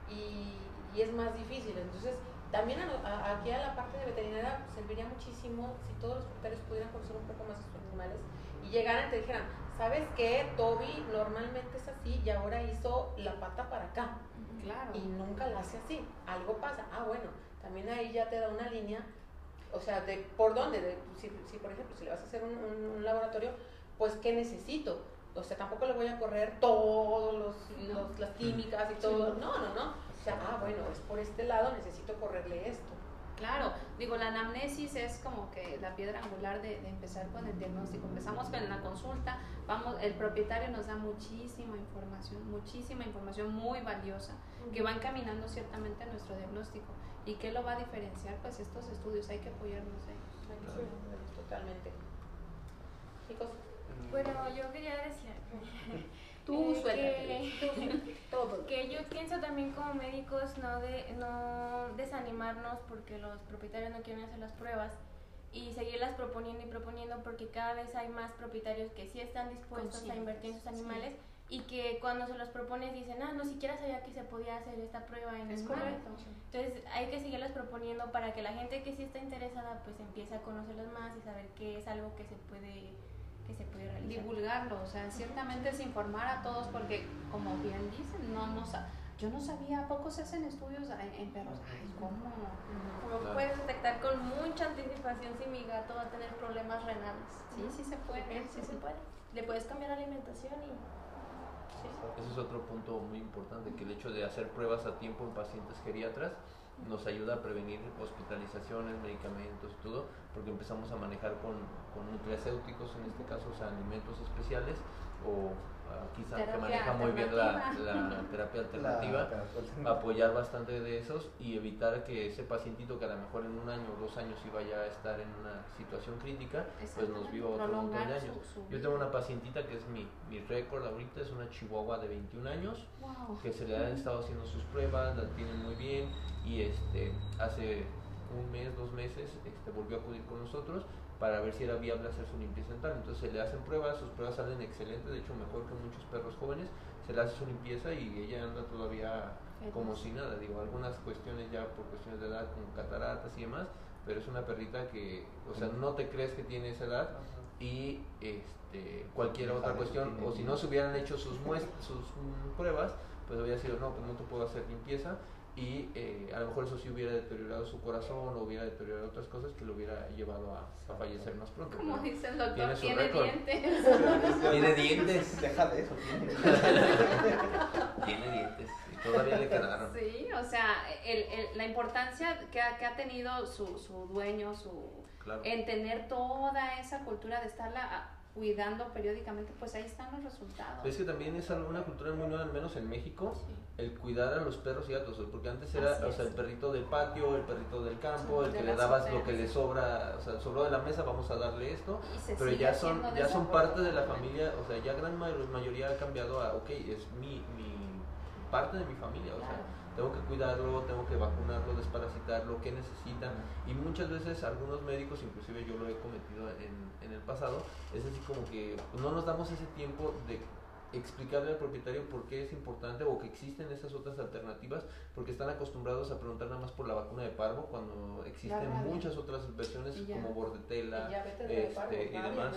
y, y es más difícil. Entonces, también aquí a la parte de veterinaria serviría muchísimo si todos los propietarios pudieran conocer un poco más a sus animales y llegaran y te dijeran, ¿sabes qué? Toby normalmente es así y ahora hizo la pata para acá. Claro. Y nunca la hace así. Algo pasa. Ah, bueno, también ahí ya te da una línea. O sea, de por dónde, de, si, si por ejemplo, si le vas a hacer un, un laboratorio, pues ¿qué necesito? O sea, tampoco le voy a correr todos los, las químicas y todo. No, no, no. O sea, ah, bueno, es por este lado, necesito correrle esto. Claro, digo, la anamnesis es como que la piedra angular de, empezar con el diagnóstico. Empezamos con la consulta, vamos, el propietario nos da muchísima información, muchísima información muy valiosa que va encaminando ciertamente a nuestro diagnóstico. ¿Y qué lo va a diferenciar? Pues estos estudios, hay que apoyarnos en ellos. Totalmente. Chicos. Bueno, yo quería decir [LAUGHS] Tú eh, que, [LAUGHS] todo. que yo pienso también como médicos no de no desanimarnos porque los propietarios no quieren hacer las pruebas y seguirlas proponiendo y proponiendo porque cada vez hay más propietarios que sí están dispuestos a invertir en sus animales y que cuando se los propones dicen, ah, no siquiera sabía que se podía hacer esta prueba en es correcto. Entonces hay que seguirlas proponiendo para que la gente que sí está interesada pues empiece a conocerlas más y saber que es algo que se puede que se puede realizar. Divulgarlo, o sea, ciertamente es informar a todos porque, como bien dicen, no, no yo no sabía, ¿a poco se hacen estudios en, perros? Ay, ¿cómo? Lo puedes detectar con mucha anticipación si mi gato va a tener problemas renales. Sí, sí se puede. Sí, se puede. Le puedes cambiar la alimentación y... Ese es otro punto muy importante, que el hecho de hacer pruebas a tiempo en pacientes geriatras nos ayuda a prevenir hospitalizaciones, medicamentos y todo, porque empezamos a manejar con, con nutracéuticos, en este caso, o sea, alimentos especiales o quizá que maneja muy bien la, [LAUGHS] terapia alternativa, apoyar bastante de esos y evitar que ese pacientito que a lo mejor en un año o dos años iba ya a estar en una situación crítica, pues nos viva otro montón de años. Yo tengo una pacientita que es mi, mi récord ahorita, es una chihuahua de 21 años, que se le han estado haciendo sus pruebas, la tienen muy bien y este hace un mes, dos meses, este, volvió a acudir con nosotros para ver si era viable hacer su limpieza dental. Entonces se le hacen pruebas, sus pruebas salen excelentes, de hecho mejor que muchos perros jóvenes, se le hace su limpieza y ella anda todavía como si nada, digo, algunas cuestiones ya por cuestiones de edad, como cataratas y demás, pero es una perrita que, o sea, no te crees que tiene esa edad y este, cualquier otra cuestión, o si no se hubieran hecho sus, sus mm, pruebas, pues habría sido, no, pues no te puedo hacer limpieza, y eh, a lo mejor eso sí hubiera deteriorado su corazón o hubiera deteriorado otras cosas que lo hubiera llevado a, fallecer más pronto. Como dice el doctor, [LAUGHS] tiene, dientes. tiene dientes. Deja de eso, tiene. [LAUGHS] tiene dientes y todavía le quedaron. Sí, o sea, el, el, la importancia que ha, que ha tenido su, su dueño, su, en tener toda esa cultura de estarla cuidando periódicamente, pues ahí están los resultados. Es que también es una cultura muy nueva, al menos en México, el cuidar a los perros y gatos, porque antes era o sea, el perrito del patio, el perrito del campo, el que le dabas lo que le sobra, o sea, sobró de la mesa, vamos a darle esto, pero ya son ya son parte de la familia, o sea, ya gran mayoría ha cambiado a, ok, es mi, mi parte de mi familia, o sea tengo que cuidarlo, tengo que vacunarlo, desparasitarlo, qué necesitan. Y muchas veces algunos médicos, inclusive yo lo he cometido en, en el pasado, es así como que no nos damos ese tiempo de explicarle al propietario por qué es importante o que existen esas otras alternativas, porque están acostumbrados a preguntar nada más por la vacuna de parvo cuando existen muchas otras versiones como bordetela este, y demás.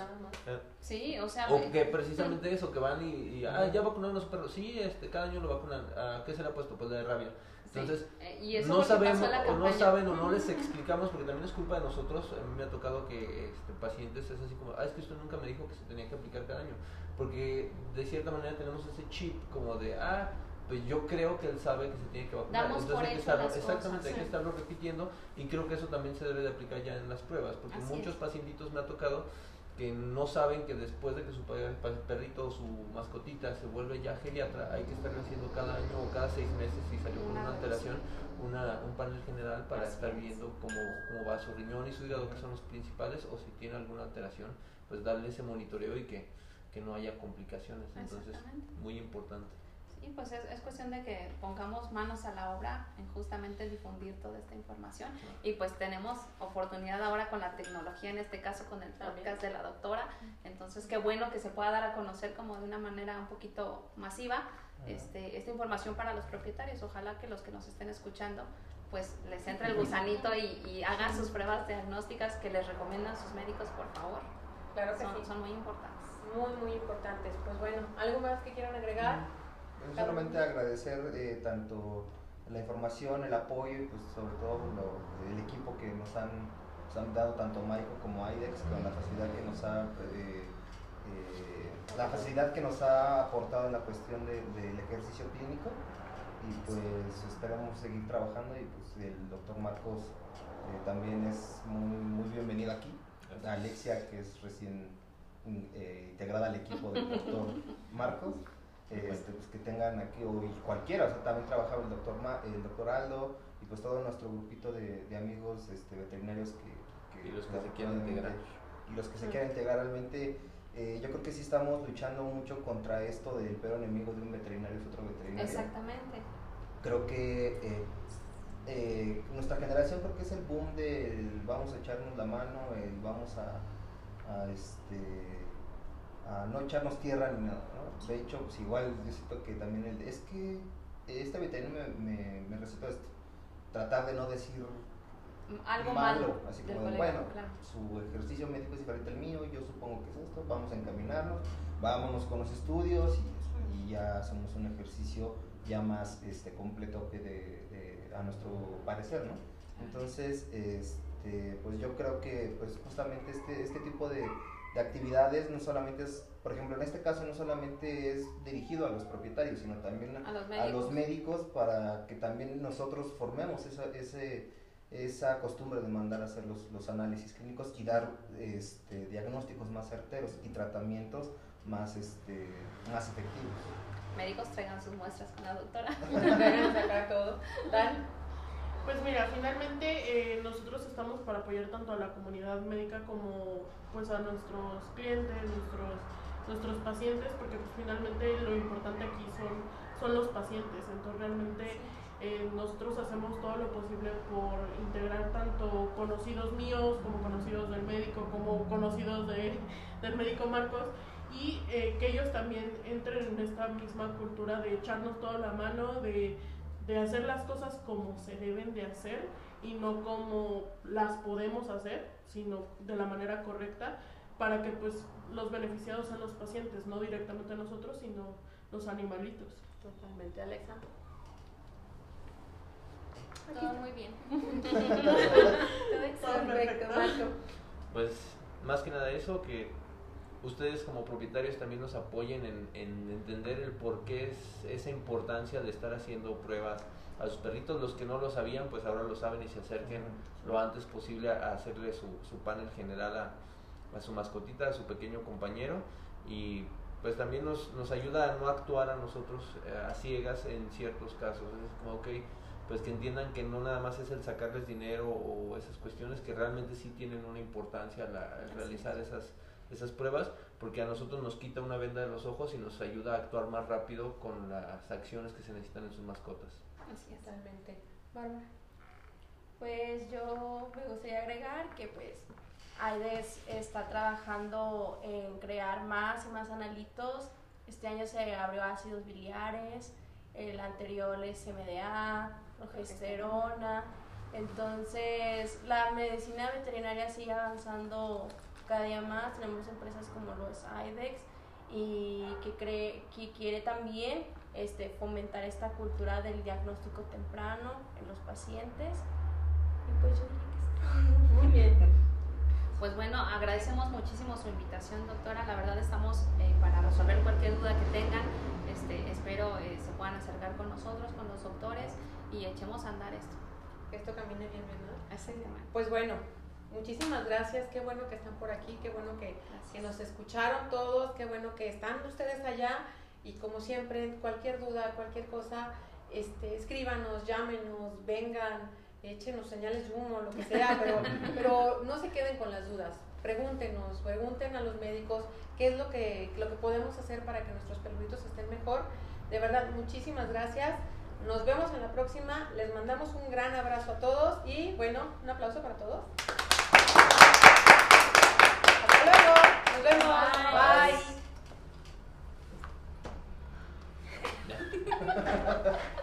Eh, sí, o sea, o que precisamente eso, que van y, ah, ya vacunaron a los perros, sí, este, cada año lo vacunan, ¿a qué se le ha puesto? Pues de rabia. Entonces, eh, no sabemos o no saben o no les [LAUGHS] explicamos, porque también es culpa de nosotros. A mí me ha tocado que este, pacientes es así como, ah, es que usted nunca me dijo que se tenía que aplicar cada año porque de cierta manera tenemos ese chip como de, ah, pues yo creo que él sabe que se tiene que vacunar. Entonces hay que estarlo, exactamente, hay que estarlo repitiendo y creo que eso también se debe de aplicar ya en las pruebas, porque muchos pacientitos me ha tocado que no saben que después de que su perrito o su mascotita se vuelve ya geriatra, hay que estar haciendo cada año o cada seis meses si salió con una alteración, una, un panel general para estar viendo cómo, cómo va su riñón y su hígado, que son los principales, o si tiene alguna alteración, pues darle ese monitoreo y que que no haya complicaciones. Entonces, muy importante. Sí, pues es, es, cuestión de que pongamos manos a la obra en justamente difundir toda esta información. Y pues tenemos oportunidad ahora con la tecnología, en este caso con el podcast de la doctora. Entonces, qué bueno que se pueda dar a conocer como de una manera un poquito masiva este, esta información para los propietarios. Ojalá que los que nos estén escuchando pues les entre el gusanito y, y hagan sus pruebas diagnósticas que les recomiendan sus médicos, por favor. Claro que son, son muy importantes muy, muy importantes. Pues bueno, ¿algo más que quieran agregar? Solamente agradecer eh, tanto la información, el apoyo y pues sobre todo el equipo que nos han, dado tanto Maico como IDEX con la facilidad que nos ha eh, eh, la facilidad que nos ha aportado en la cuestión del ejercicio clínico. Y pues esperamos seguir trabajando y pues el doctor Marcos eh, también es muy, muy bienvenido aquí. Alexia, que es recién integrada al equipo del doctor Marcos, este, pues que tengan aquí, o cualquiera, o sea, también trabajaba el doctor, el doctor Aldo y pues todo nuestro grupito de, de amigos este, veterinarios que, y los que se quieran integrar. Y los que se quieran integrar realmente eh, yo creo que sí estamos luchando mucho contra esto del peor enemigo de un veterinario es otro veterinario. Exactamente. Creo que eh, eh, nuestra generación creo que es el boom del vamos a echarnos la mano, el vamos a, a este a no echarnos tierra ni nada, ¿no? De hecho, pues igual yo siento que también el, es que este veterinario me, me, me recetó esto, tratar de no decir algo malo. así como, bueno, su ejercicio médico es diferente al mío, yo supongo que es esto, vamos a encaminarnos, vámonos con los estudios y, y ya hacemos un ejercicio ya más este, completo que de, a nuestro parecer, ¿no? Entonces, este, pues yo creo que pues justamente este, este tipo de, de actividades no solamente es, por ejemplo, en este caso no solamente es dirigido a los propietarios, sino también a los médicos, a los médicos para que también nosotros formemos esa, ese esa costumbre de mandar a hacer los, los análisis clínicos y dar este, diagnósticos más certeros y tratamientos más, este, más efectivos. Médicos traigan sus muestras con la doctora. [LAUGHS] todo. Pues mira, finalmente eh, nosotros estamos para apoyar tanto a la comunidad médica como pues a nuestros clientes, nuestros, nuestros pacientes, porque pues, finalmente lo importante aquí son, son los pacientes. Entonces realmente eh, nosotros hacemos todo lo posible por integrar tanto conocidos míos como conocidos del médico, como conocidos de, del médico Marcos, y eh, que ellos también entren en esta misma cultura de echarnos toda la mano, de, de hacer las cosas como se deben de hacer y no como las podemos hacer, sino de la manera correcta, para que pues los beneficiados sean los pacientes, no directamente nosotros, sino los animalitos. Totalmente, Alexa. Todo muy bien. [LAUGHS] Perfecto, Pues más que nada eso, que ustedes como propietarios también nos apoyen en, en, entender el por qué es esa importancia de estar haciendo pruebas a sus perritos. Los que no lo sabían, pues ahora lo saben y se acerquen lo antes posible a hacerle su, su panel general a, a, su mascotita, a su pequeño compañero. Y pues también nos, nos ayuda a no actuar a nosotros eh, a ciegas en ciertos casos. Es como, ok, pues que entiendan que no nada más es el sacarles dinero o esas cuestiones que realmente sí tienen una importancia la, el realizar esas, esas pruebas porque a nosotros nos quita una venda de los ojos y nos ayuda a actuar más rápido con las acciones que se necesitan en sus mascotas. Así es. Totalmente. Bárbara. Pues yo me gustaría agregar que pues AIDES está trabajando en crear más y más analitos. Este año se abrió ácidos biliares, el anterior es MDA, progesterona. Entonces, la medicina veterinaria sigue avanzando cada día más. Tenemos empresas como los IDEX y que, cree, que quiere también este, fomentar esta cultura del diagnóstico temprano en los pacientes. Y pues yo que [LAUGHS] Muy bien. Pues bueno, agradecemos muchísimo su invitación, doctora. La verdad estamos eh, para resolver cualquier duda que tengan. Este, espero eh, se puedan acercar con nosotros, con los doctores y echemos a andar esto. Que esto camine bien, ¿verdad? Así Pues bueno, muchísimas gracias, qué bueno que están por aquí, qué bueno que, que, nos escucharon todos, qué bueno que están ustedes allá y como siempre, cualquier duda, cualquier cosa, este, escríbanos, llámenos, vengan, échenos señales de humo, lo que sea, pero, [LAUGHS] pero no se queden con las dudas. Pregúntenos, pregunten a los médicos qué es lo que, lo que podemos hacer para que nuestros peluditos estén mejor. De verdad, muchísimas gracias. Nos vemos en la próxima. Les mandamos un gran abrazo a todos y bueno, un aplauso para todos. vemos. Bye. Bye. [LAUGHS] [LAUGHS]